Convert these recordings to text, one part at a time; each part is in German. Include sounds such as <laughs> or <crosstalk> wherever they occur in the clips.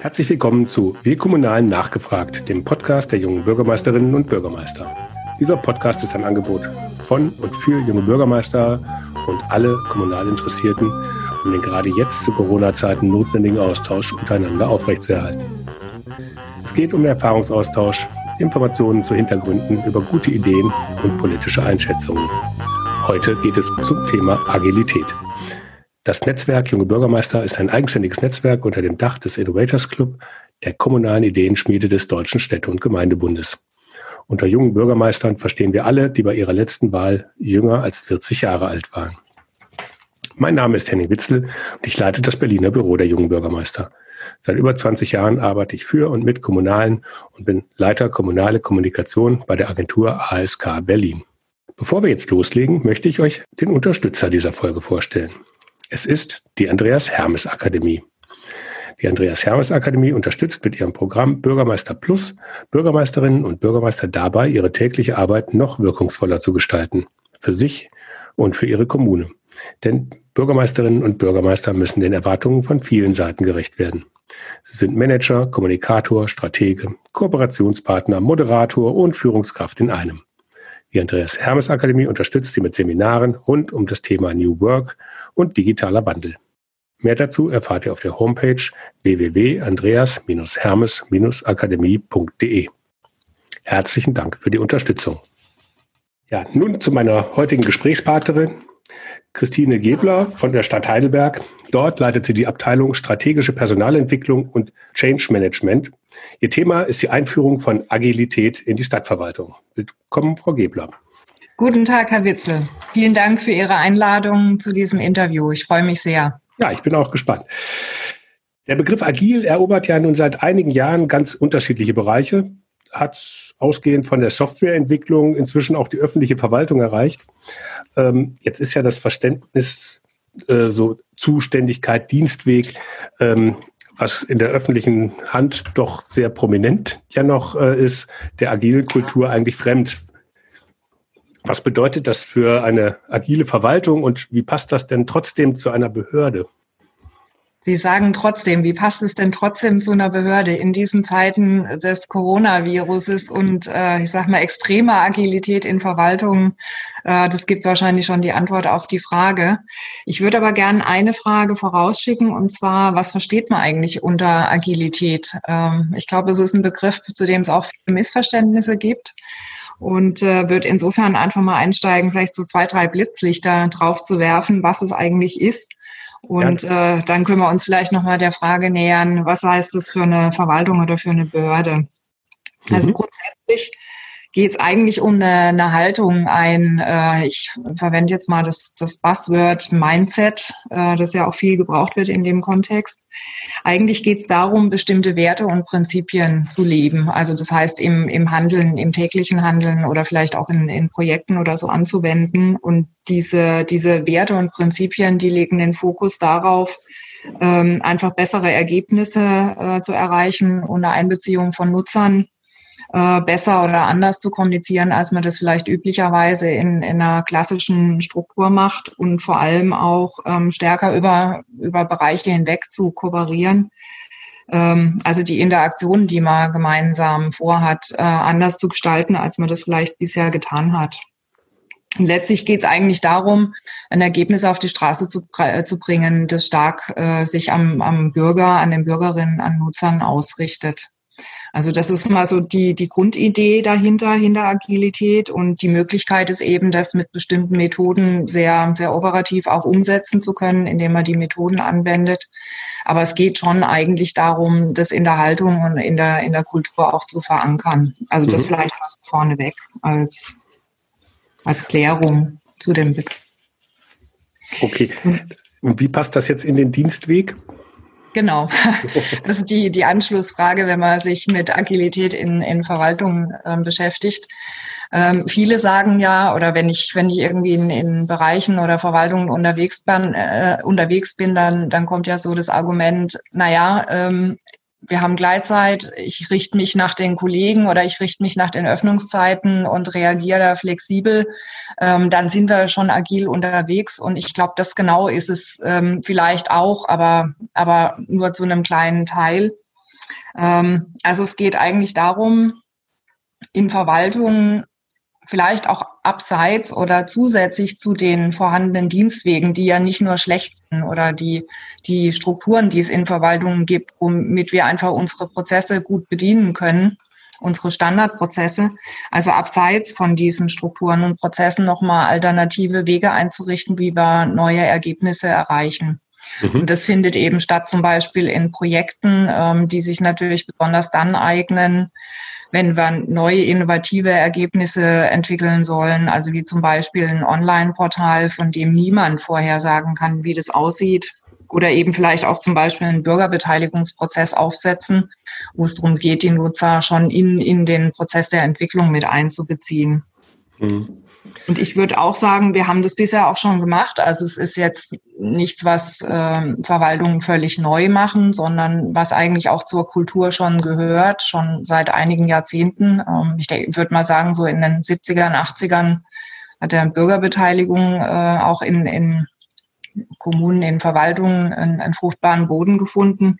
Herzlich willkommen zu Wir Kommunalen nachgefragt, dem Podcast der jungen Bürgermeisterinnen und Bürgermeister. Dieser Podcast ist ein Angebot von und für junge Bürgermeister und alle kommunal Interessierten, um den gerade jetzt zu Corona-Zeiten notwendigen Austausch untereinander aufrechtzuerhalten. Es geht um Erfahrungsaustausch, Informationen zu Hintergründen über gute Ideen und politische Einschätzungen. Heute geht es zum Thema Agilität. Das Netzwerk Junge Bürgermeister ist ein eigenständiges Netzwerk unter dem Dach des Innovators Club, der kommunalen Ideenschmiede des Deutschen Städte- und Gemeindebundes. Unter jungen Bürgermeistern verstehen wir alle, die bei ihrer letzten Wahl jünger als 40 Jahre alt waren. Mein Name ist Henning Witzel und ich leite das Berliner Büro der jungen Bürgermeister. Seit über 20 Jahren arbeite ich für und mit Kommunalen und bin Leiter kommunale Kommunikation bei der Agentur ASK Berlin. Bevor wir jetzt loslegen, möchte ich euch den Unterstützer dieser Folge vorstellen. Es ist die Andreas Hermes Akademie. Die Andreas Hermes Akademie unterstützt mit ihrem Programm Bürgermeister Plus Bürgermeisterinnen und Bürgermeister dabei, ihre tägliche Arbeit noch wirkungsvoller zu gestalten. Für sich und für ihre Kommune. Denn Bürgermeisterinnen und Bürgermeister müssen den Erwartungen von vielen Seiten gerecht werden. Sie sind Manager, Kommunikator, Stratege, Kooperationspartner, Moderator und Führungskraft in einem. Die Andreas Hermes Akademie unterstützt sie mit Seminaren rund um das Thema New Work und digitaler Wandel. Mehr dazu erfahrt ihr auf der Homepage www.andreas-hermes-akademie.de. Herzlichen Dank für die Unterstützung. Ja, nun zu meiner heutigen Gesprächspartnerin, Christine Gebler von der Stadt Heidelberg. Dort leitet sie die Abteilung Strategische Personalentwicklung und Change Management. Ihr Thema ist die Einführung von Agilität in die Stadtverwaltung. Willkommen, Frau Gebler. Guten Tag, Herr Witzel. Vielen Dank für Ihre Einladung zu diesem Interview. Ich freue mich sehr. Ja, ich bin auch gespannt. Der Begriff agil erobert ja nun seit einigen Jahren ganz unterschiedliche Bereiche, hat ausgehend von der Softwareentwicklung inzwischen auch die öffentliche Verwaltung erreicht. Ähm, jetzt ist ja das Verständnis äh, so Zuständigkeit, Dienstweg, ähm, was in der öffentlichen Hand doch sehr prominent ja noch äh, ist, der agilen Kultur eigentlich fremd. Was bedeutet das für eine agile Verwaltung und wie passt das denn trotzdem zu einer Behörde? Sie sagen trotzdem, wie passt es denn trotzdem zu einer Behörde in diesen Zeiten des Coronaviruses und äh, ich sage mal extremer Agilität in Verwaltungen? Äh, das gibt wahrscheinlich schon die Antwort auf die Frage. Ich würde aber gerne eine Frage vorausschicken und zwar, was versteht man eigentlich unter Agilität? Ähm, ich glaube, es ist ein Begriff, zu dem es auch viele Missverständnisse gibt und äh, wird insofern einfach mal einsteigen, vielleicht so zwei, drei Blitzlichter drauf zu werfen, was es eigentlich ist und ja. äh, dann können wir uns vielleicht nochmal der Frage nähern, was heißt das für eine Verwaltung oder für eine Behörde? Also mhm. grundsätzlich geht es eigentlich um eine, eine Haltung, ein, äh, ich verwende jetzt mal das, das Buzzword Mindset, äh, das ja auch viel gebraucht wird in dem Kontext. Eigentlich geht es darum, bestimmte Werte und Prinzipien zu leben. Also das heißt, im, im Handeln, im täglichen Handeln oder vielleicht auch in, in Projekten oder so anzuwenden. Und diese, diese Werte und Prinzipien, die legen den Fokus darauf, ähm, einfach bessere Ergebnisse äh, zu erreichen unter Einbeziehung von Nutzern äh, besser oder anders zu kommunizieren, als man das vielleicht üblicherweise in, in einer klassischen Struktur macht und vor allem auch ähm, stärker über, über Bereiche hinweg zu kooperieren. Ähm, also die Interaktion, die man gemeinsam vorhat, äh, anders zu gestalten, als man das vielleicht bisher getan hat. Und letztlich geht es eigentlich darum, ein Ergebnis auf die Straße zu, äh, zu bringen, das stark äh, sich am, am Bürger, an den Bürgerinnen, an Nutzern ausrichtet. Also das ist mal so die, die Grundidee dahinter, hinter Agilität. Und die Möglichkeit ist eben, das mit bestimmten Methoden sehr, sehr operativ auch umsetzen zu können, indem man die Methoden anwendet. Aber es geht schon eigentlich darum, das in der Haltung und in der, in der Kultur auch zu verankern. Also das mhm. vielleicht mal so vorneweg als, als Klärung zu dem Begriff. Okay. Und wie passt das jetzt in den Dienstweg? Genau, <laughs> das ist die, die Anschlussfrage, wenn man sich mit Agilität in, in Verwaltung ähm, beschäftigt. Ähm, viele sagen ja, oder wenn ich, wenn ich irgendwie in, in Bereichen oder Verwaltungen unterwegs bin, äh, unterwegs bin, dann, dann kommt ja so das Argument, naja, ähm, wir haben Gleitzeit, ich richte mich nach den Kollegen oder ich richte mich nach den Öffnungszeiten und reagiere da flexibel, ähm, dann sind wir schon agil unterwegs. Und ich glaube, das genau ist es ähm, vielleicht auch, aber, aber nur zu einem kleinen Teil. Ähm, also es geht eigentlich darum, in Verwaltungen vielleicht auch abseits oder zusätzlich zu den vorhandenen Dienstwegen, die ja nicht nur schlecht sind oder die, die Strukturen, die es in Verwaltungen gibt, womit wir einfach unsere Prozesse gut bedienen können, unsere Standardprozesse, also abseits von diesen Strukturen und Prozessen nochmal alternative Wege einzurichten, wie wir neue Ergebnisse erreichen. Mhm. Und das findet eben statt zum Beispiel in Projekten, ähm, die sich natürlich besonders dann eignen, wenn wir neue innovative Ergebnisse entwickeln sollen, also wie zum Beispiel ein Online-Portal, von dem niemand vorher sagen kann, wie das aussieht, oder eben vielleicht auch zum Beispiel einen Bürgerbeteiligungsprozess aufsetzen, wo es darum geht, die Nutzer schon in, in den Prozess der Entwicklung mit einzubeziehen. Mhm. Und ich würde auch sagen, wir haben das bisher auch schon gemacht. Also es ist jetzt nichts, was äh, Verwaltungen völlig neu machen, sondern was eigentlich auch zur Kultur schon gehört, schon seit einigen Jahrzehnten. Ähm, ich würde mal sagen, so in den 70ern, 80ern hat der Bürgerbeteiligung äh, auch in, in Kommunen, in Verwaltungen einen, einen fruchtbaren Boden gefunden.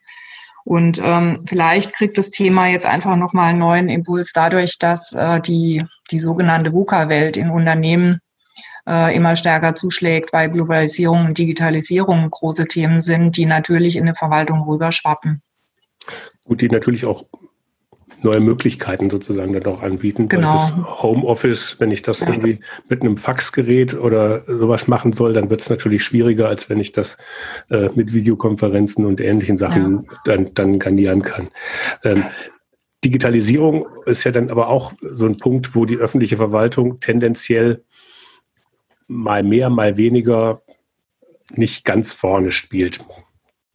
Und ähm, vielleicht kriegt das Thema jetzt einfach nochmal einen neuen Impuls dadurch, dass äh, die, die sogenannte VUCA-Welt in Unternehmen äh, immer stärker zuschlägt, weil Globalisierung und Digitalisierung große Themen sind, die natürlich in eine Verwaltung rüberschwappen. Gut, die natürlich auch neue Möglichkeiten sozusagen dann auch anbieten. Genau. Homeoffice, wenn ich das ja. irgendwie mit einem Faxgerät oder sowas machen soll, dann wird es natürlich schwieriger, als wenn ich das äh, mit Videokonferenzen und ähnlichen Sachen ja. dann, dann garnieren kann. Ähm, Digitalisierung ist ja dann aber auch so ein Punkt, wo die öffentliche Verwaltung tendenziell mal mehr, mal weniger nicht ganz vorne spielt.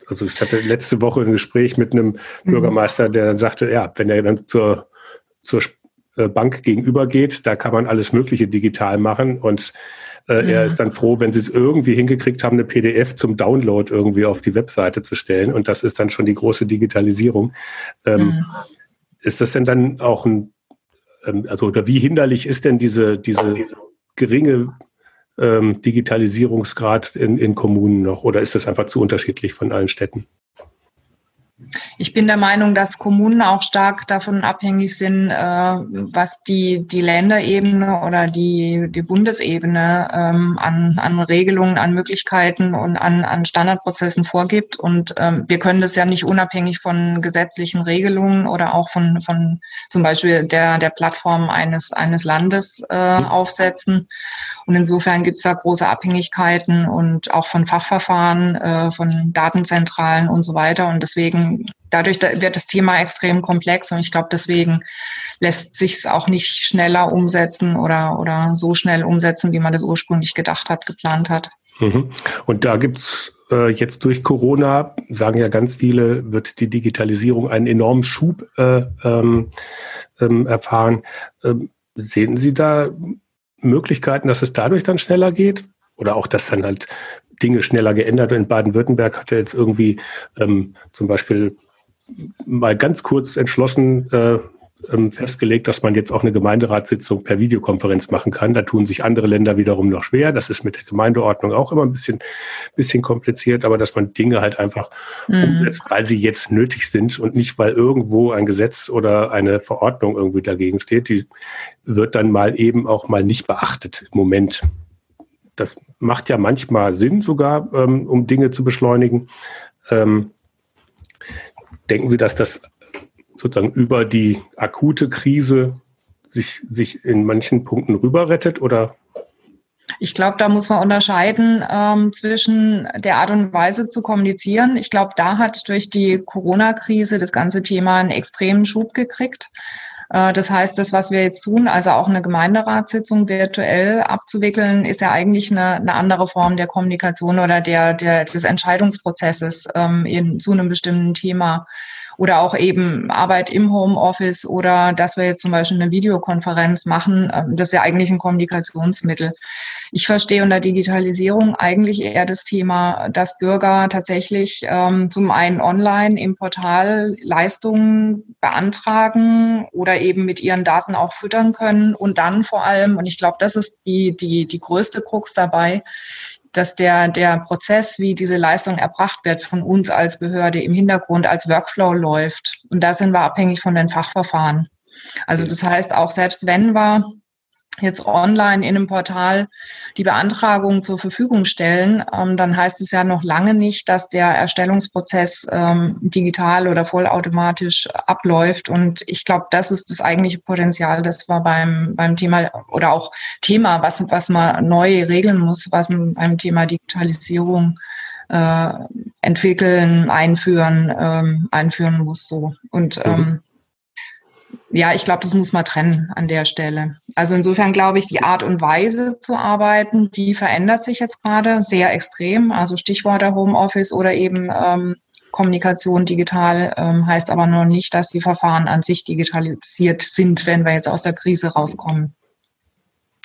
Also ich hatte letzte Woche ein Gespräch mit einem mhm. Bürgermeister, der dann sagte, ja, wenn er dann zur, zur äh, Bank gegenüber geht, da kann man alles Mögliche digital machen und äh, mhm. er ist dann froh, wenn sie es irgendwie hingekriegt haben, eine PDF zum Download irgendwie auf die Webseite zu stellen und das ist dann schon die große Digitalisierung. Ähm, mhm. Ist das denn dann auch ein, ähm, also oder wie hinderlich ist denn diese, diese geringe ähm, Digitalisierungsgrad in, in Kommunen noch oder ist das einfach zu unterschiedlich von allen Städten? Ich bin der Meinung, dass Kommunen auch stark davon abhängig sind, äh, was die, die Länderebene oder die, die Bundesebene ähm, an, an Regelungen, an Möglichkeiten und an, an Standardprozessen vorgibt. Und ähm, wir können das ja nicht unabhängig von gesetzlichen Regelungen oder auch von, von zum Beispiel der, der Plattform eines, eines Landes äh, aufsetzen. Und insofern gibt es da große Abhängigkeiten und auch von Fachverfahren, äh, von Datenzentralen und so weiter. Und deswegen dadurch wird das Thema extrem komplex und ich glaube, deswegen lässt sich es auch nicht schneller umsetzen oder, oder so schnell umsetzen, wie man das ursprünglich gedacht hat, geplant hat. Mhm. Und da gibt's äh, jetzt durch Corona, sagen ja ganz viele, wird die Digitalisierung einen enormen Schub äh, ähm, ähm, erfahren. Ähm, sehen Sie da Möglichkeiten, dass es dadurch dann schneller geht? Oder auch, dass dann halt Dinge schneller geändert. In Baden-Württemberg hat er jetzt irgendwie ähm, zum Beispiel mal ganz kurz entschlossen äh, ähm, festgelegt, dass man jetzt auch eine Gemeinderatssitzung per Videokonferenz machen kann. Da tun sich andere Länder wiederum noch schwer. Das ist mit der Gemeindeordnung auch immer ein bisschen, bisschen kompliziert, aber dass man Dinge halt einfach mhm. umsetzt, weil sie jetzt nötig sind und nicht, weil irgendwo ein Gesetz oder eine Verordnung irgendwie dagegen steht. Die wird dann mal eben auch mal nicht beachtet im Moment. Das macht ja manchmal Sinn sogar, ähm, um Dinge zu beschleunigen. Ähm, denken Sie, dass das sozusagen über die akute Krise sich, sich in manchen Punkten rüber rettet oder ich glaube, da muss man unterscheiden ähm, zwischen der Art und Weise zu kommunizieren. Ich glaube, da hat durch die Corona-Krise das ganze Thema einen extremen Schub gekriegt. Äh, das heißt, das, was wir jetzt tun, also auch eine Gemeinderatssitzung virtuell abzuwickeln, ist ja eigentlich eine, eine andere Form der Kommunikation oder der, der des Entscheidungsprozesses ähm, in, zu einem bestimmten Thema oder auch eben Arbeit im Homeoffice oder dass wir jetzt zum Beispiel eine Videokonferenz machen. Ähm, das ist ja eigentlich ein Kommunikationsmittel. Ich verstehe unter Digitalisierung eigentlich eher das Thema, dass Bürger tatsächlich ähm, zum einen online im Portal Leistungen beantragen oder eben mit ihren Daten auch füttern können und dann vor allem, und ich glaube, das ist die, die, die größte Krux dabei, dass der, der Prozess, wie diese Leistung erbracht wird, von uns als Behörde im Hintergrund als Workflow läuft. Und da sind wir abhängig von den Fachverfahren. Also das heißt, auch selbst wenn wir jetzt online in einem Portal die Beantragung zur Verfügung stellen, ähm, dann heißt es ja noch lange nicht, dass der Erstellungsprozess ähm, digital oder vollautomatisch abläuft. Und ich glaube, das ist das eigentliche Potenzial, das wir beim, beim Thema oder auch Thema, was, was man neu regeln muss, was man beim Thema Digitalisierung äh, entwickeln, einführen, ähm, einführen muss. So. Und mhm. ähm, ja, ich glaube, das muss man trennen an der Stelle. Also insofern glaube ich, die Art und Weise zu arbeiten, die verändert sich jetzt gerade sehr extrem. Also Stichworte Homeoffice oder eben ähm, Kommunikation digital ähm, heißt aber noch nicht, dass die Verfahren an sich digitalisiert sind, wenn wir jetzt aus der Krise rauskommen.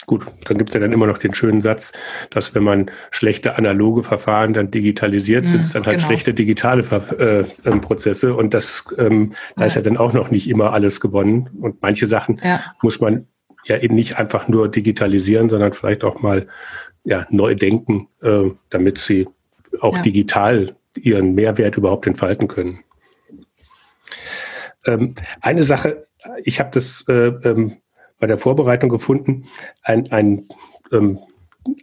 Gut, dann gibt es ja dann immer noch den schönen Satz, dass wenn man schlechte analoge Verfahren dann digitalisiert, mhm, sind es dann halt genau. schlechte digitale äh, ähm, Prozesse. Und das, ähm, da ist ja dann auch noch nicht immer alles gewonnen. Und manche Sachen ja. muss man ja eben nicht einfach nur digitalisieren, sondern vielleicht auch mal ja, neu denken, äh, damit sie auch ja. digital ihren Mehrwert überhaupt entfalten können. Ähm, eine Sache, ich habe das äh, ähm, bei der Vorbereitung gefunden, ein, ein ähm,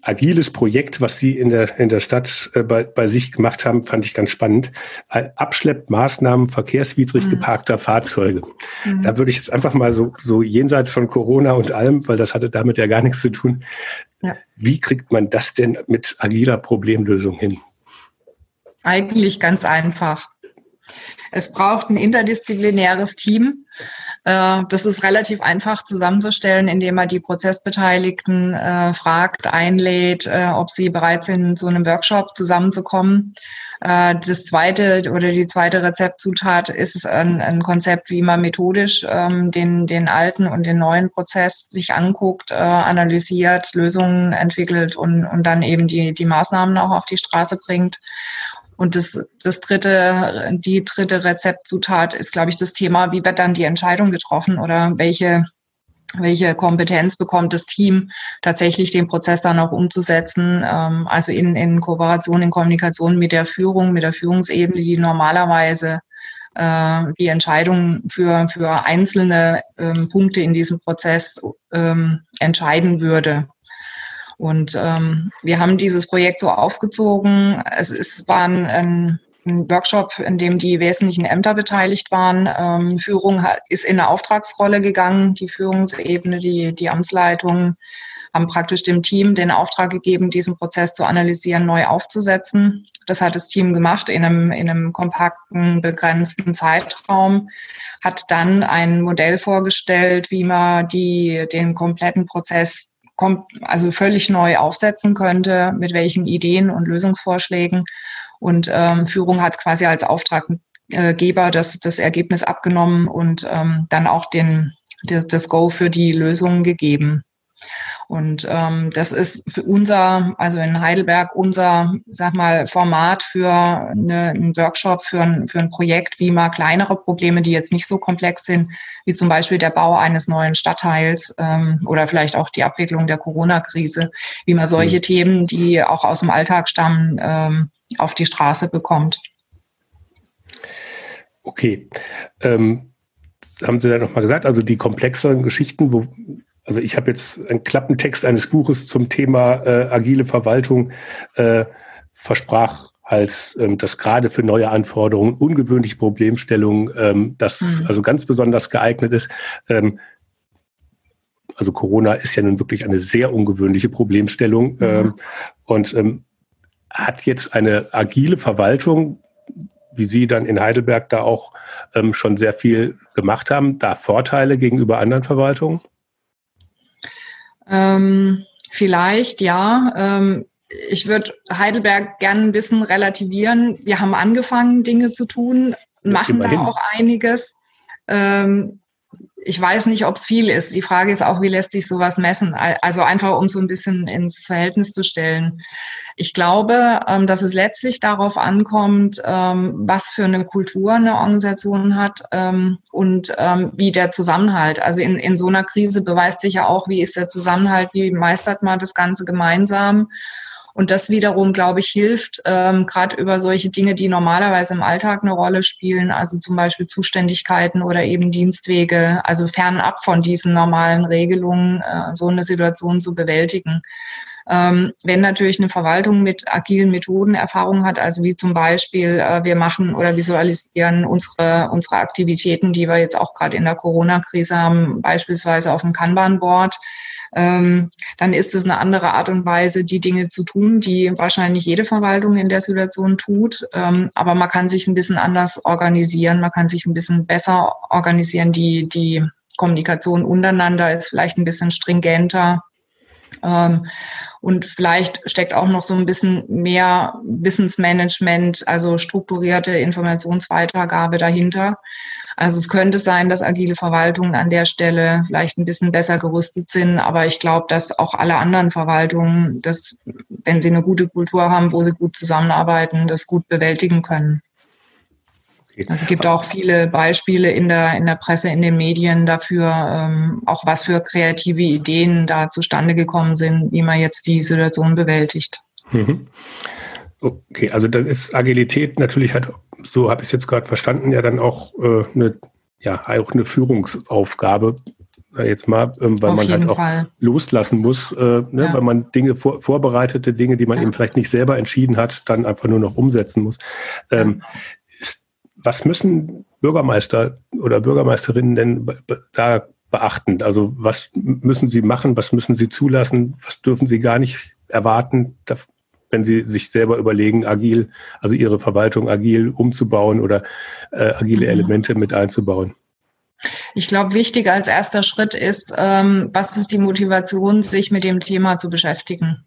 agiles Projekt, was Sie in der, in der Stadt äh, bei, bei sich gemacht haben, fand ich ganz spannend. Abschleppmaßnahmen verkehrswidrig mhm. geparkter Fahrzeuge. Mhm. Da würde ich jetzt einfach mal so, so jenseits von Corona und allem, weil das hatte damit ja gar nichts zu tun. Ja. Wie kriegt man das denn mit agiler Problemlösung hin? Eigentlich ganz einfach. Es braucht ein interdisziplinäres Team, äh, das ist relativ einfach zusammenzustellen, indem man die Prozessbeteiligten äh, fragt, einlädt, äh, ob sie bereit sind, zu einem Workshop zusammenzukommen. Das zweite oder die zweite Rezeptzutat ist ein, Konzept, wie man methodisch ähm, den, den alten und den neuen Prozess sich anguckt, analysiert, Lösungen entwickelt und, und dann eben die, die Maßnahmen auch auf die Straße bringt. Und das, das dritte, die dritte Rezeptzutat ist, glaube ich, das Thema, wie wird dann die Entscheidung getroffen oder welche, welche Kompetenz bekommt das Team, tatsächlich den Prozess dann auch umzusetzen, ähm, also in, in Kooperation, in Kommunikation mit der Führung, mit der Führungsebene, die normalerweise äh, die Entscheidung für, für einzelne ähm, Punkte in diesem Prozess ähm, entscheiden würde. Und ähm, wir haben dieses Projekt so aufgezogen. Es ist, war ein, ein, ein Workshop, in dem die wesentlichen Ämter beteiligt waren. Ähm, Führung hat, ist in eine Auftragsrolle gegangen. Die Führungsebene, die, die Amtsleitung haben praktisch dem Team den Auftrag gegeben, diesen Prozess zu analysieren, neu aufzusetzen. Das hat das Team gemacht in einem, in einem kompakten, begrenzten Zeitraum, hat dann ein Modell vorgestellt, wie man die, den kompletten Prozess also völlig neu aufsetzen könnte, mit welchen Ideen und Lösungsvorschlägen. Und ähm, Führung hat quasi als Auftraggeber das, das Ergebnis abgenommen und ähm, dann auch den, das Go für die Lösungen gegeben. Und ähm, das ist für unser, also in Heidelberg, unser, sag mal, Format für eine, einen Workshop, für ein, für ein Projekt, wie man kleinere Probleme, die jetzt nicht so komplex sind, wie zum Beispiel der Bau eines neuen Stadtteils ähm, oder vielleicht auch die Abwicklung der Corona-Krise, wie man solche mhm. Themen, die auch aus dem Alltag stammen, ähm, auf die Straße bekommt. Okay. Ähm, haben Sie da nochmal gesagt, also die komplexeren Geschichten, wo also ich habe jetzt einen Klappentext eines Buches zum Thema äh, agile Verwaltung äh, versprach als ähm, das gerade für neue Anforderungen, ungewöhnliche Problemstellungen, ähm, das mhm. also ganz besonders geeignet ist. Ähm, also Corona ist ja nun wirklich eine sehr ungewöhnliche Problemstellung mhm. ähm, und ähm, hat jetzt eine agile Verwaltung, wie Sie dann in Heidelberg da auch ähm, schon sehr viel gemacht haben, da Vorteile gegenüber anderen Verwaltungen? Ähm, vielleicht, ja. Ähm, ich würde Heidelberg gerne ein bisschen relativieren. Wir haben angefangen, Dinge zu tun, machen da auch einiges. Ähm, ich weiß nicht, ob es viel ist. Die Frage ist auch, wie lässt sich sowas messen? Also einfach, um so ein bisschen ins Verhältnis zu stellen. Ich glaube, ähm, dass es letztlich darauf ankommt, ähm, was für eine Kultur eine Organisation hat ähm, und wie der Zusammenhalt. Also in, in so einer Krise beweist sich ja auch, wie ist der Zusammenhalt, wie meistert man das Ganze gemeinsam. Und das wiederum, glaube ich, hilft ähm, gerade über solche Dinge, die normalerweise im Alltag eine Rolle spielen, also zum Beispiel Zuständigkeiten oder eben Dienstwege, also fernab von diesen normalen Regelungen, äh, so eine Situation zu bewältigen. Ähm, wenn natürlich eine Verwaltung mit agilen Methoden Erfahrung hat, also wie zum Beispiel äh, wir machen oder visualisieren unsere, unsere Aktivitäten, die wir jetzt auch gerade in der Corona-Krise haben, beispielsweise auf dem Kanban-Board, ähm, dann ist es eine andere Art und Weise, die Dinge zu tun, die wahrscheinlich jede Verwaltung in der Situation tut. Ähm, aber man kann sich ein bisschen anders organisieren, man kann sich ein bisschen besser organisieren. Die, die Kommunikation untereinander ist vielleicht ein bisschen stringenter. Ähm, und vielleicht steckt auch noch so ein bisschen mehr Wissensmanagement, also strukturierte Informationsweitergabe dahinter. Also es könnte sein, dass agile Verwaltungen an der Stelle vielleicht ein bisschen besser gerüstet sind, aber ich glaube, dass auch alle anderen Verwaltungen das, wenn sie eine gute Kultur haben, wo sie gut zusammenarbeiten, das gut bewältigen können. Also es gibt auch viele Beispiele in der, in der Presse, in den Medien dafür, ähm, auch was für kreative Ideen da zustande gekommen sind, wie man jetzt die Situation bewältigt. Mhm. Okay, also dann ist Agilität natürlich halt, so habe ich es jetzt gerade verstanden, ja dann auch äh, eine, ja, auch eine Führungsaufgabe, jetzt mal, ähm, weil Auf man halt auch Fall. loslassen muss, äh, ne, ja. weil man Dinge vor, vorbereitete Dinge, die man ja. eben vielleicht nicht selber entschieden hat, dann einfach nur noch umsetzen muss. Ähm, ja was müssen Bürgermeister oder Bürgermeisterinnen denn da beachten? Also was müssen sie machen, was müssen sie zulassen, was dürfen sie gar nicht erwarten, wenn sie sich selber überlegen, agil, also ihre Verwaltung agil umzubauen oder äh, agile mhm. Elemente mit einzubauen? Ich glaube, wichtig als erster Schritt ist, ähm, was ist die Motivation, sich mit dem Thema zu beschäftigen.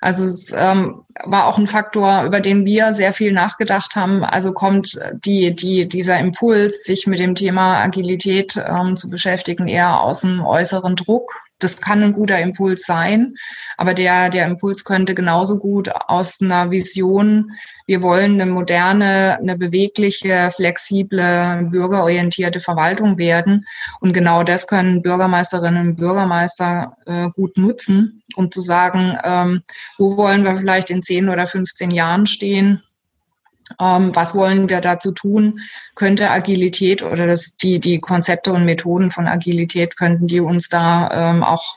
Also es ähm, war auch ein Faktor, über den wir sehr viel nachgedacht haben. Also kommt die, die, dieser Impuls, sich mit dem Thema Agilität ähm, zu beschäftigen, eher aus dem äußeren Druck, das kann ein guter Impuls sein, aber der, der Impuls könnte genauso gut aus einer Vision, wir wollen eine moderne, eine bewegliche, flexible, bürgerorientierte Verwaltung werden. Und genau das können Bürgermeisterinnen und Bürgermeister äh, gut nutzen, um zu sagen, ähm, wo wollen wir vielleicht in 10 oder 15 Jahren stehen? Ähm, was wollen wir dazu tun? Könnte Agilität oder das, die, die Konzepte und Methoden von Agilität, könnten die uns da ähm, auch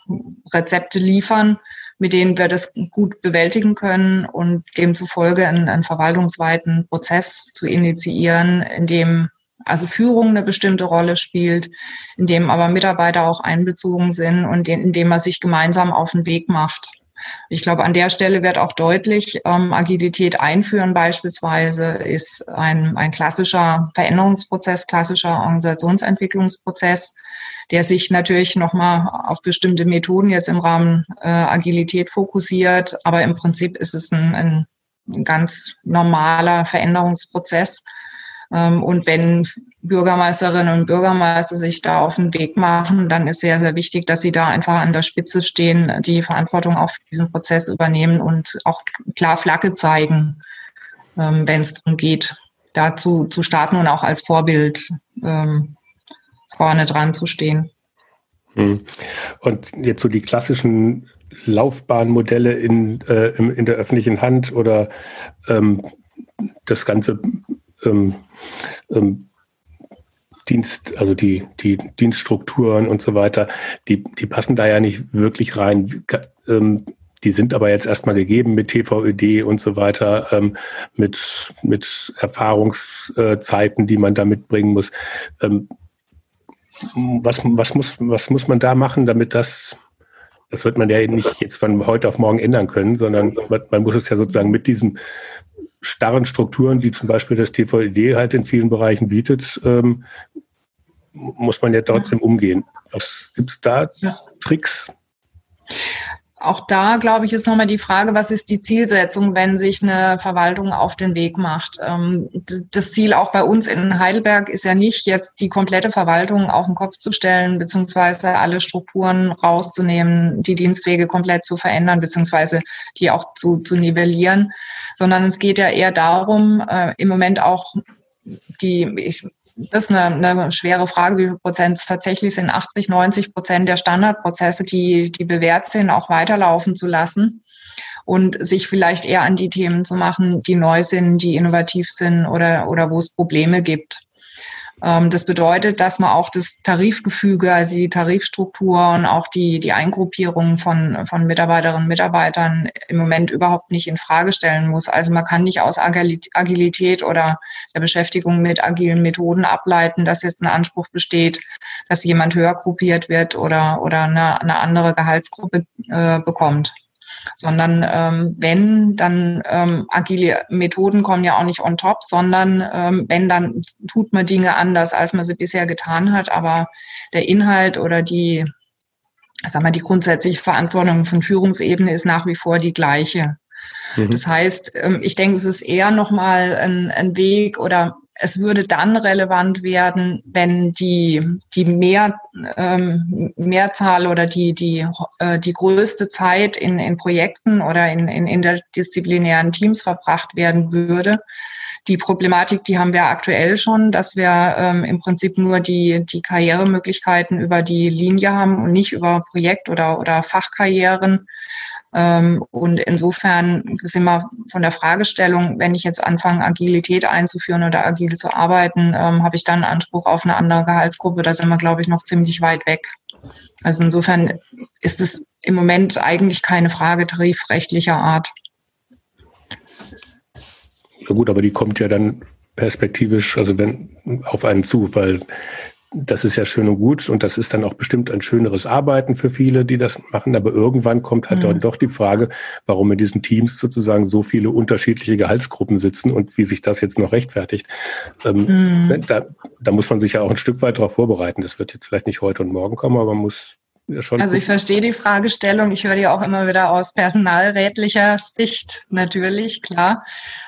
Rezepte liefern, mit denen wir das gut bewältigen können und demzufolge einen, einen verwaltungsweiten Prozess zu initiieren, in dem also Führung eine bestimmte Rolle spielt, in dem aber Mitarbeiter auch einbezogen sind und in, in dem man sich gemeinsam auf den Weg macht. Ich glaube, an der Stelle wird auch deutlich, ähm, Agilität einführen beispielsweise ist ein, ein klassischer Veränderungsprozess, klassischer Organisationsentwicklungsprozess, der sich natürlich nochmal auf bestimmte Methoden jetzt im Rahmen äh, Agilität fokussiert. Aber im Prinzip ist es ein, ein ganz normaler Veränderungsprozess. Ähm, und wenn Bürgermeisterinnen und Bürgermeister sich da auf den Weg machen, dann ist sehr, sehr wichtig, dass sie da einfach an der Spitze stehen, die Verantwortung auf diesen Prozess übernehmen und auch klar Flagge zeigen, ähm, wenn es darum geht, dazu zu starten und auch als Vorbild ähm, vorne dran zu stehen. Hm. Und jetzt so die klassischen Laufbahnmodelle in, äh, in der öffentlichen Hand oder ähm, das ganze ähm, ähm, Dienst, also die, die Dienststrukturen und so weiter, die, die passen da ja nicht wirklich rein. Ähm, die sind aber jetzt erstmal gegeben mit TVÖD und so weiter, ähm, mit, mit Erfahrungszeiten, die man da mitbringen muss. Ähm, was, was, muss, was muss man da machen, damit das, das wird man ja nicht jetzt von heute auf morgen ändern können, sondern man, muss es ja sozusagen mit diesem starren Strukturen, die zum Beispiel das TVED halt in vielen Bereichen bietet, ähm, muss man ja trotzdem umgehen. Was gibt es da ja. Tricks? auch da, glaube ich, ist nochmal die Frage, was ist die Zielsetzung, wenn sich eine Verwaltung auf den Weg macht? Ähm, das Ziel auch bei uns in Heidelberg ist ja nicht, jetzt die komplette Verwaltung auf den Kopf zu stellen, beziehungsweise alle Strukturen rauszunehmen, die Dienstwege komplett zu verändern, beziehungsweise die auch zu, zu nivellieren, sondern es geht ja eher darum, äh, im Moment auch die, ich das ist eine, eine schwere Frage, wie viel Prozent es tatsächlich sind. 80, 90 Prozent der Standardprozesse, die, die bewährt sind, auch weiterlaufen zu lassen und sich vielleicht eher an die Themen zu machen, die neu sind, die innovativ sind oder, oder wo es Probleme gibt. Ähm, das bedeutet, dass man auch das Tarifgefüge, also die Tarifstruktur und auch die, die Eingruppierung von, von Mitarbeiterinnen und Mitarbeitern im Moment überhaupt nicht in Frage stellen muss. Also man kann nicht aus Agilität oder der Beschäftigung mit agilen Methoden ableiten, dass jetzt ein Anspruch besteht, dass jemand höher gruppiert wird oder, oder eine, eine andere Gehaltsgruppe äh, bekommt sondern ähm, wenn, dann ähm, agile Methoden kommen ja auch nicht on top, sondern ähm, wenn, dann tut man Dinge anders, als man sie bisher getan hat, aber der Inhalt oder die, sag mal, die grundsätzliche Verantwortung von Führungsebene ist nach wie vor die gleiche. Mhm. Das heißt, ähm, ich denke, es ist eher nochmal ein, ein Weg oder es würde dann relevant werden, wenn die, die mehr, ähm, Mehrzahl oder die, die, äh, die größte Zeit in, in Projekten oder in, in interdisziplinären Teams verbracht werden würde. Die Problematik, die haben wir aktuell schon, dass wir ähm, im Prinzip nur die, die Karrieremöglichkeiten über die Linie haben und nicht über Projekt- oder, oder Fachkarrieren. Ähm, und insofern sind wir von der Fragestellung, wenn ich jetzt anfange, Agilität einzuführen oder agil zu arbeiten, ähm, habe ich dann Anspruch auf eine andere Gehaltsgruppe. Da sind wir, glaube ich, noch ziemlich weit weg. Also insofern ist es im Moment eigentlich keine Frage tarifrechtlicher Art. Ja gut, aber die kommt ja dann perspektivisch, also wenn auf einen zu, weil das ist ja schön und gut und das ist dann auch bestimmt ein schöneres Arbeiten für viele, die das machen. Aber irgendwann kommt halt mhm. dann doch die Frage, warum in diesen Teams sozusagen so viele unterschiedliche Gehaltsgruppen sitzen und wie sich das jetzt noch rechtfertigt. Ähm, mhm. Ne, da, da muss man sich ja auch ein Stück weit darauf vorbereiten. Das wird jetzt vielleicht nicht heute und morgen kommen, aber man muss ja also ich verstehe die Fragestellung. Ich höre die auch immer wieder aus personalrätlicher Sicht, <laughs> natürlich, klar.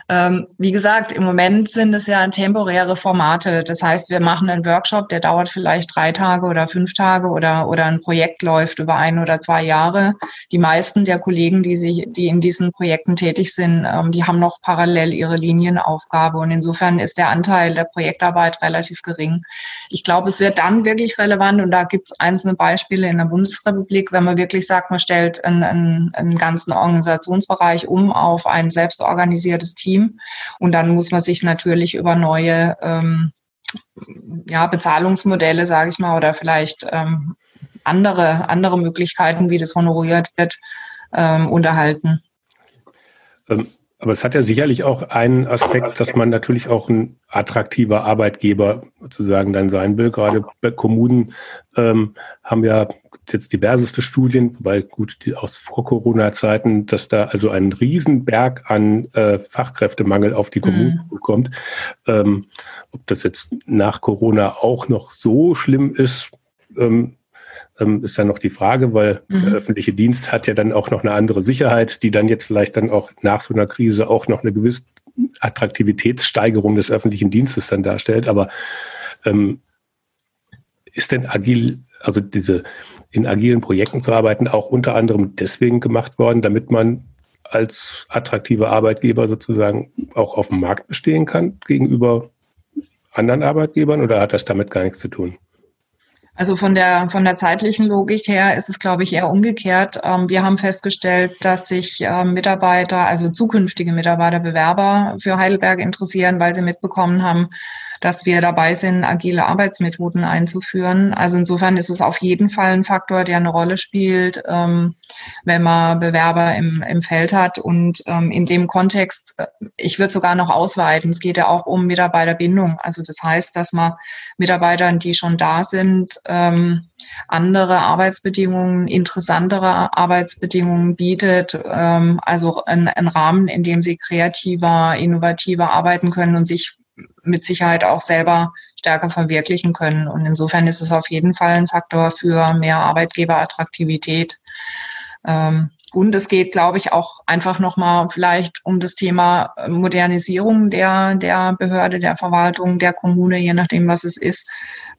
Ähm, wie gesagt, im Moment sind es ja temporäre Formate. Das heißt, wir machen einen Workshop, der dauert vielleicht drei Tage oder fünf Tage oder, oder ein Projekt läuft über ein oder zwei Jahre. Die meisten der Kollegen, die sich, die in diesen Projekten tätig sind, ähm, die haben noch parallel ihre Linienaufgabe. Und insofern ist der Anteil der Projektarbeit relativ gering. Ich glaube, es wird dann wirklich relevant und da gibt es einzelne Beispiele in der Bundesrepublik, wenn man wirklich sagt, man stellt einen, einen, einen ganzen Organisationsbereich um auf ein selbstorganisiertes Team. Und dann muss man sich natürlich über neue ähm, ja, Bezahlungsmodelle, sage ich mal, oder vielleicht ähm, andere, andere Möglichkeiten, wie das honoriert wird, ähm, unterhalten. Ähm, aber es hat ja sicherlich auch einen Aspekt, dass man natürlich auch ein attraktiver Arbeitgeber sozusagen dann sein will. Gerade bei Kommunen ähm, haben ja jetzt diverseste Studien, wobei gut die aus Vor-Corona-Zeiten, dass da also ein Riesenberg an äh, Fachkräftemangel auf die Kommunen mhm. kommt. Ähm, ob das jetzt nach Corona auch noch so schlimm ist, ähm, ähm, ist dann noch die Frage, weil mhm. der öffentliche Dienst hat ja dann auch noch eine andere Sicherheit, die dann jetzt vielleicht dann auch nach so einer Krise auch noch eine gewisse Attraktivitätssteigerung des öffentlichen Dienstes dann darstellt. Aber ähm, ist denn agil, also diese in agilen Projekten zu arbeiten, auch unter anderem deswegen gemacht worden, damit man als attraktiver Arbeitgeber sozusagen auch auf dem Markt bestehen kann gegenüber anderen Arbeitgebern oder hat das damit gar nichts zu tun? Also von der, von der zeitlichen Logik her ist es, glaube ich, eher umgekehrt. Ähm, wir haben festgestellt, dass sich ähm, Mitarbeiter, also zukünftige Mitarbeiter, Bewerber für Heidelberg interessieren, weil sie mitbekommen haben, dass wir dabei sind, agile Arbeitsmethoden einzuführen. Also insofern ist es auf jeden Fall ein Faktor, der eine Rolle spielt, ähm, wenn man Bewerber im, im Feld hat. Und ähm, in dem Kontext, äh, ich würde sogar noch ausweiten, es geht ja auch um Mitarbeiterbindung. Also das heißt, dass man Mitarbeitern, die schon da sind, ähm, andere Arbeitsbedingungen, interessantere Arbeitsbedingungen bietet, ähm, also ein, ein Rahmen, in dem sie kreativer, innovativer arbeiten können und sich mit Sicherheit auch selber stärker verwirklichen können. Und insofern ist es auf jeden Fall ein Faktor für mehr Arbeitgeberattraktivität. Ähm, und es geht, glaube ich, auch einfach nochmal vielleicht um das Thema Modernisierung der, der Behörde, der Verwaltung, der Kommune, je nachdem, was es ist.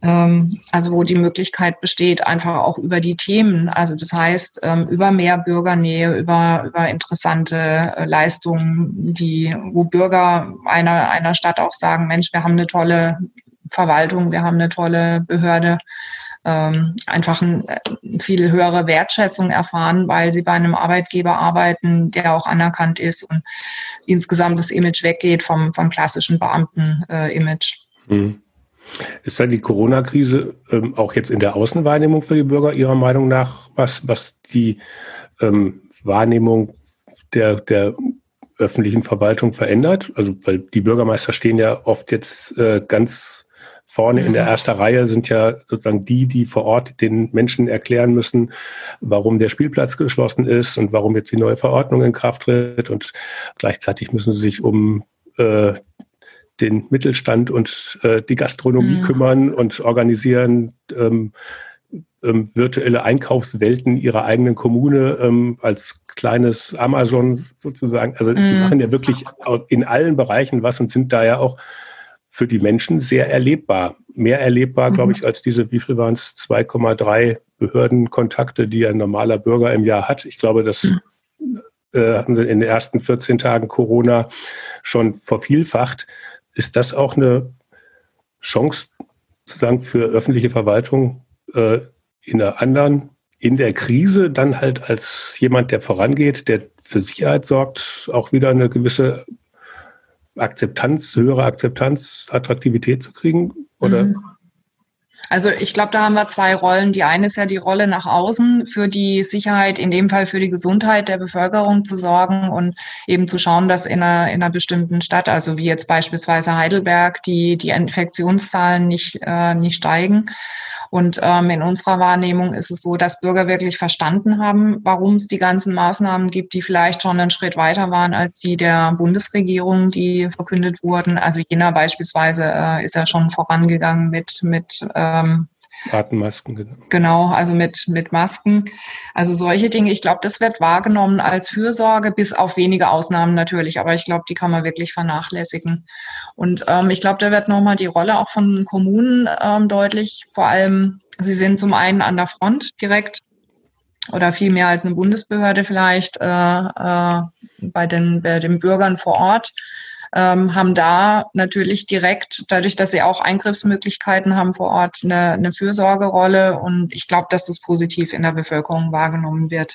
Ähm, also wo die Möglichkeit besteht, einfach auch über die Themen, also das heißt, ähm, über mehr Bürgernähe, über, über interessante äh, Leistungen, die, wo Bürger einer, einer Stadt auch sagen, Mensch, wir haben eine tolle Verwaltung, wir haben eine tolle Behörde, ähm, einfach ein, viel höhere Wertschätzung erfahren, weil sie bei einem Arbeitgeber arbeiten, der auch anerkannt ist und insgesamt das Image weggeht vom, vom klassischen Beamten-Image. Äh, mhm. Ist dann die Corona-Krise ähm, auch jetzt in der Außenwahrnehmung für die Bürger Ihrer Meinung nach was, was die ähm, Wahrnehmung der, der öffentlichen Verwaltung verändert? Also, weil die Bürgermeister stehen ja oft jetzt äh, ganz vorne in der mhm. ersten Reihe, sind ja sozusagen die, die vor Ort den Menschen erklären müssen, warum der Spielplatz geschlossen ist und warum jetzt die neue Verordnung in Kraft tritt. Und gleichzeitig müssen sie sich um äh, den Mittelstand und äh, die Gastronomie mhm. kümmern und organisieren ähm, ähm, virtuelle Einkaufswelten ihrer eigenen Kommune ähm, als kleines Amazon sozusagen. Also mm. die mhm. machen ja wirklich in allen Bereichen was und sind da ja auch für die Menschen sehr erlebbar. Mehr erlebbar, glaube mhm. ich, als diese, wie viel waren es, 2,3 Behördenkontakte, die ein normaler Bürger im Jahr hat. Ich glaube, das mhm. äh, haben sie in den ersten 14 Tagen Corona schon vervielfacht. Ist das auch eine Chance sozusagen für öffentliche Verwaltung äh, in einer anderen in der Krise dann halt als jemand, der vorangeht, der für Sicherheit sorgt, auch wieder eine gewisse Akzeptanz, höhere Akzeptanz, Attraktivität zu kriegen? Oder? Mhm. Also ich glaube, da haben wir zwei Rollen. Die eine ist ja die Rolle nach außen für die Sicherheit, in dem Fall für die Gesundheit der Bevölkerung zu sorgen und eben zu schauen, dass in einer, in einer bestimmten Stadt, also wie jetzt beispielsweise Heidelberg, die, die Infektionszahlen nicht, äh, nicht steigen. Und ähm, in unserer Wahrnehmung ist es so, dass Bürger wirklich verstanden haben, warum es die ganzen Maßnahmen gibt, die vielleicht schon einen Schritt weiter waren als die der Bundesregierung, die verkündet wurden. Also Jena beispielsweise äh, ist ja schon vorangegangen mit, mit ähm, Atemmasken, genau. Genau, also mit, mit Masken. Also solche Dinge, ich glaube, das wird wahrgenommen als Fürsorge, bis auf wenige Ausnahmen natürlich, aber ich glaube, die kann man wirklich vernachlässigen. Und ähm, ich glaube, da wird nochmal die Rolle auch von Kommunen ähm, deutlich. Vor allem, sie sind zum einen an der Front direkt oder viel mehr als eine Bundesbehörde vielleicht äh, äh, bei, den, bei den Bürgern vor Ort ähm, haben da natürlich direkt, dadurch, dass sie auch Eingriffsmöglichkeiten haben vor Ort, eine, eine Fürsorgerolle. Und ich glaube, dass das positiv in der Bevölkerung wahrgenommen wird.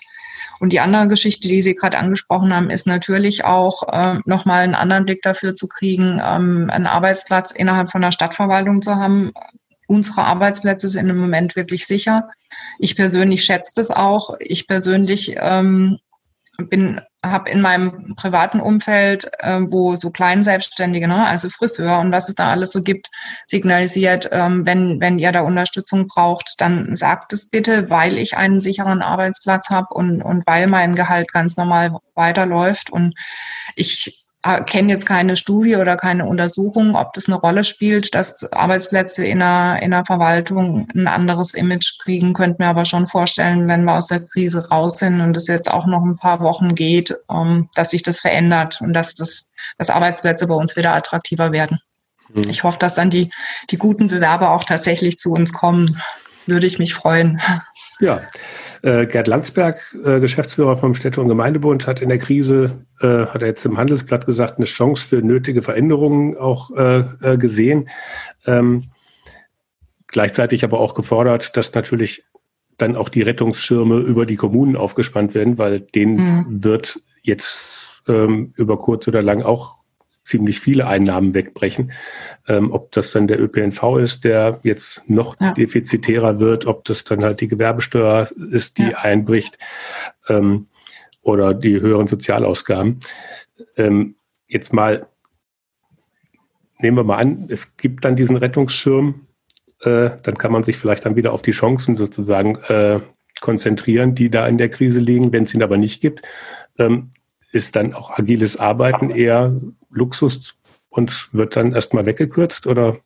Und die andere Geschichte, die Sie gerade angesprochen haben, ist natürlich auch äh, nochmal einen anderen Blick dafür zu kriegen, ähm, einen Arbeitsplatz innerhalb von der Stadtverwaltung zu haben. Unsere Arbeitsplätze sind im Moment wirklich sicher. Ich persönlich schätze das auch. Ich persönlich ähm, bin habe in meinem privaten Umfeld, äh, wo so Kleinselbstständige, ne, also Friseur und was es da alles so gibt, signalisiert, ähm, wenn, wenn ihr da Unterstützung braucht, dann sagt es bitte, weil ich einen sicheren Arbeitsplatz habe und, und weil mein Gehalt ganz normal weiterläuft. Und ich kenne jetzt keine Studie oder keine Untersuchung, ob das eine Rolle spielt, dass Arbeitsplätze in einer, in einer Verwaltung ein anderes Image kriegen. Könnte mir aber schon vorstellen, wenn wir aus der Krise raus sind und es jetzt auch noch ein paar Wochen geht, ähm, dass sich das verändert und dass, das, dass Arbeitsplätze bei uns wieder attraktiver werden. Mhm. Ich hoffe, dass dann die, die guten Bewerber auch tatsächlich zu uns kommen. Würde ich mich freuen. Ja, äh, Gerd Landsberg, äh, Geschäftsführer vom Städte- und Gemeindebund, hat in der Krise, äh, hat er jetzt im Handelsblatt gesagt, eine Chance für nötige Veränderungen auch äh, äh, gesehen. Ähm, gleichzeitig aber auch gefordert, dass natürlich dann auch die Rettungsschirme über die Kommunen aufgespannt werden, weil denen mhm. wird jetzt ähm, über kurz oder lang auch ziemlich viele Einnahmen wegbrechen. Ähm, ob das dann der ÖPNV ist, der jetzt noch ja. defizitärer wird, ob das dann halt die Gewerbesteuer ist, die ja. einbricht, ähm, oder die höheren Sozialausgaben. Ähm, jetzt mal, nehmen wir mal an, es gibt dann diesen Rettungsschirm, äh, dann kann man sich vielleicht dann wieder auf die Chancen sozusagen äh, konzentrieren, die da in der Krise liegen. Wenn es ihn aber nicht gibt, ähm, ist dann auch agiles Arbeiten eher Luxus und wird dann erstmal weggekürzt oder?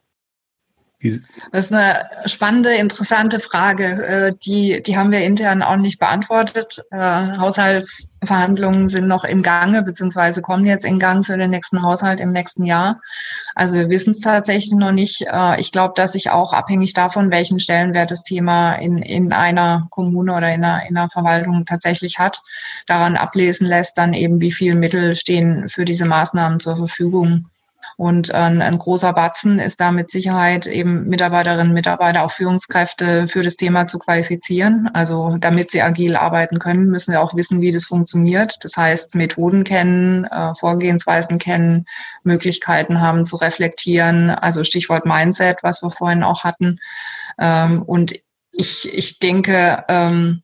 Das ist eine spannende, interessante Frage. Äh, die, die haben wir intern auch nicht beantwortet. Äh, Haushaltsverhandlungen sind noch im Gange, beziehungsweise kommen jetzt in Gang für den nächsten Haushalt im nächsten Jahr. Also wir wissen es tatsächlich noch nicht. Äh, ich glaube, dass sich auch abhängig davon, welchen Stellenwert das Thema in, in einer Kommune oder in einer, in einer Verwaltung tatsächlich hat, daran ablesen lässt, dann eben, wie viel Mittel stehen für diese Maßnahmen zur Verfügung. Und ein, ein großer Batzen ist da mit Sicherheit eben Mitarbeiterinnen, Mitarbeiter, auch Führungskräfte für das Thema zu qualifizieren. Also damit sie agil arbeiten können, müssen sie auch wissen, wie das funktioniert. Das heißt, Methoden kennen, äh, Vorgehensweisen kennen, Möglichkeiten haben zu reflektieren. Also Stichwort Mindset, was wir vorhin auch hatten. Ähm, und ich, ich denke, ähm,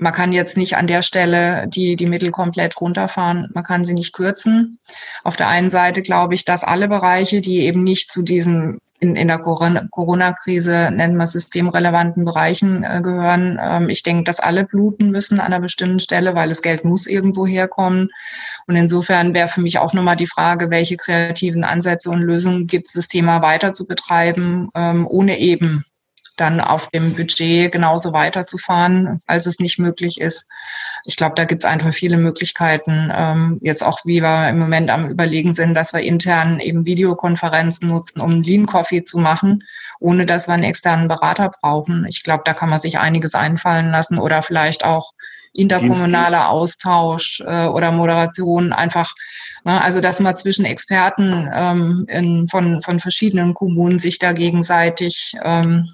man kann jetzt nicht an der Stelle die, die Mittel komplett runterfahren. Man kann sie nicht kürzen. Auf der einen Seite glaube ich, dass alle Bereiche, die eben nicht zu diesem in, in der Corona-Krise nennen wir systemrelevanten Bereichen äh, gehören. Ähm, ich denke, dass alle bluten müssen an einer bestimmten Stelle, weil das Geld muss irgendwo herkommen. Und insofern wäre für mich auch nochmal die Frage, welche kreativen Ansätze und Lösungen gibt es, das Thema weiter zu betreiben, ähm, ohne eben dann auf dem Budget genauso weiterzufahren, als es nicht möglich ist. Ich glaube, da gibt es einfach viele Möglichkeiten. Ähm, jetzt auch, wie wir im Moment am Überlegen sind, dass wir intern eben Videokonferenzen nutzen, um Lean Coffee zu machen, ohne dass wir einen externen Berater brauchen. Ich glaube, da kann man sich einiges einfallen lassen oder vielleicht auch interkommunaler Austausch äh, oder Moderation einfach, ne, also dass man zwischen Experten ähm, in, von, von verschiedenen Kommunen sich da gegenseitig ähm,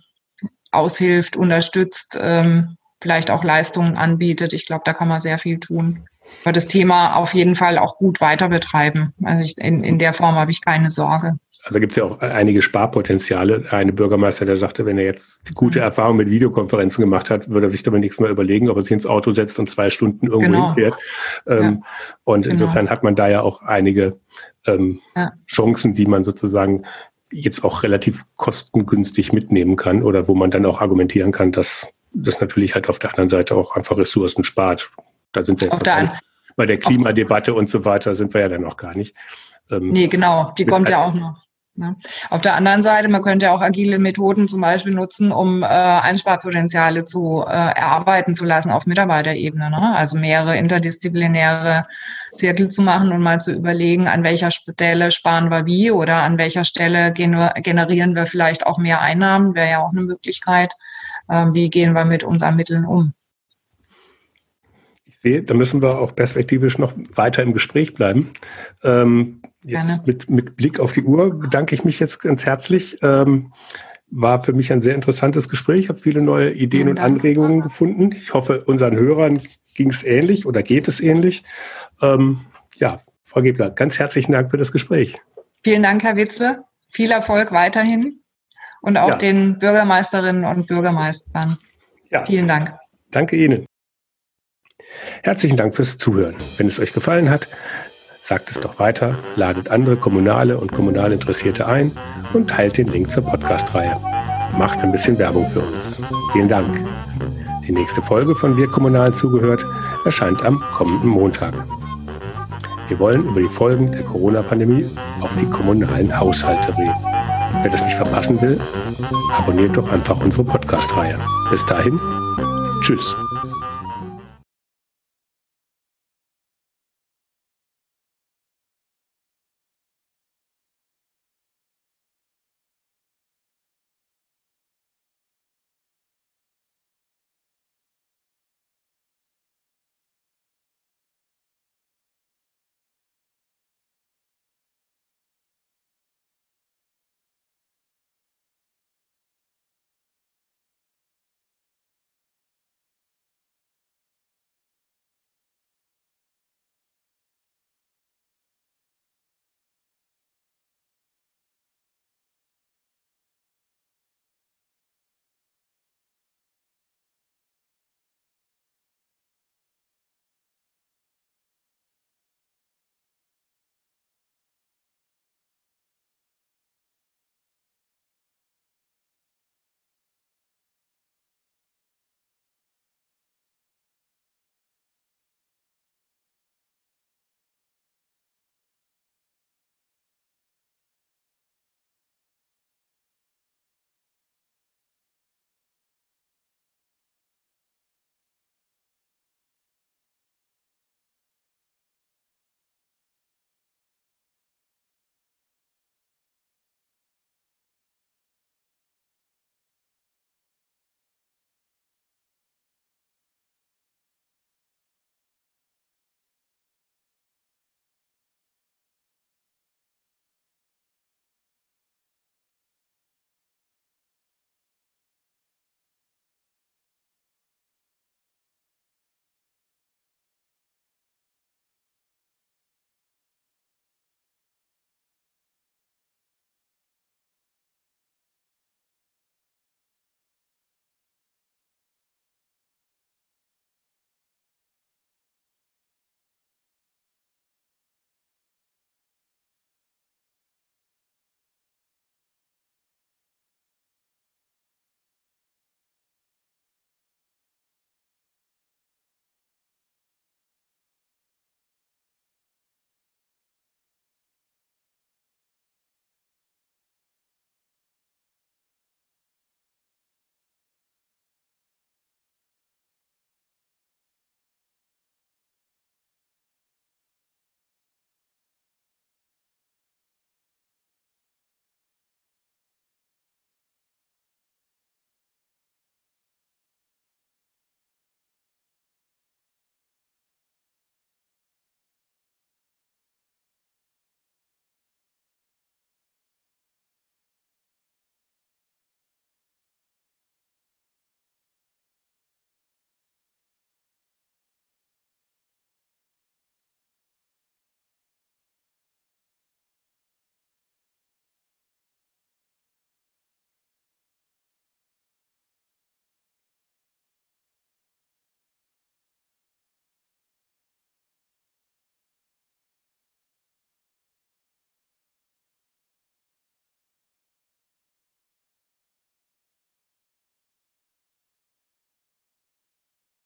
aushilft, unterstützt, ähm, vielleicht auch Leistungen anbietet. Ich glaube, da kann man sehr viel tun. Aber das Thema auf jeden Fall auch gut weiter betreiben. Also ich, in, in der Form habe ich keine Sorge. Also gibt es ja auch einige Sparpotenziale. Eine Bürgermeister, der sagte, wenn er jetzt gute. Erfahrungen mit Videokonferenzen gemacht hat, würde er sich damit nichts mehr überlegen, ob er sich ins Auto setzt und zwei Stunden irgendwo genau. hinfährt. Ähm, ja. Und genau. insofern hat man da ja auch einige ähm, ja. Chancen, die man sozusagen jetzt auch relativ kostengünstig mitnehmen kann oder wo man dann auch argumentieren kann, dass das natürlich halt auf der anderen Seite auch einfach Ressourcen spart. Da sind wir jetzt der bei der Klimadebatte und so weiter sind wir ja dann noch gar nicht. Ähm, nee, genau, die kommt ja auch noch. Ne? Auf der anderen Seite, man könnte auch agile Methoden zum Beispiel nutzen, um äh, Einsparpotenziale zu äh, erarbeiten zu lassen auf Mitarbeiterebene. Ne? Also mehrere interdisziplinäre Zirkel zu machen und mal zu überlegen, an welcher Stelle sparen wir wie oder an welcher Stelle generieren wir vielleicht auch mehr Einnahmen, wäre ja auch eine Möglichkeit. Äh, wie gehen wir mit unseren Mitteln um? Ich sehe, da müssen wir auch perspektivisch noch weiter im Gespräch bleiben. Ähm, Jetzt mit, mit Blick auf die Uhr bedanke ich mich jetzt ganz herzlich. Ähm, war für mich ein sehr interessantes Gespräch. Ich habe viele neue Ideen und Anregungen gefunden. Ich hoffe, unseren Hörern ging es ähnlich oder geht es ähnlich. Ähm, ja, Frau Gebler, ganz herzlichen Dank für das Gespräch. Vielen Dank, Herr Witzle. Viel Erfolg weiterhin und auch ja. den Bürgermeisterinnen und Bürgermeistern. Ja. Vielen Dank. Danke Ihnen. Herzlichen Dank fürs Zuhören. Wenn es euch gefallen hat, Sagt es doch weiter, ladet andere Kommunale und Kommunalinteressierte ein und teilt den Link zur Podcast-Reihe. Macht ein bisschen Werbung für uns. Vielen Dank. Die nächste Folge von Wir Kommunalen zugehört erscheint am kommenden Montag. Wir wollen über die Folgen der Corona-Pandemie auf die kommunalen Haushalte reden. Wer das nicht verpassen will, abonniert doch einfach unsere Podcast-Reihe. Bis dahin, tschüss.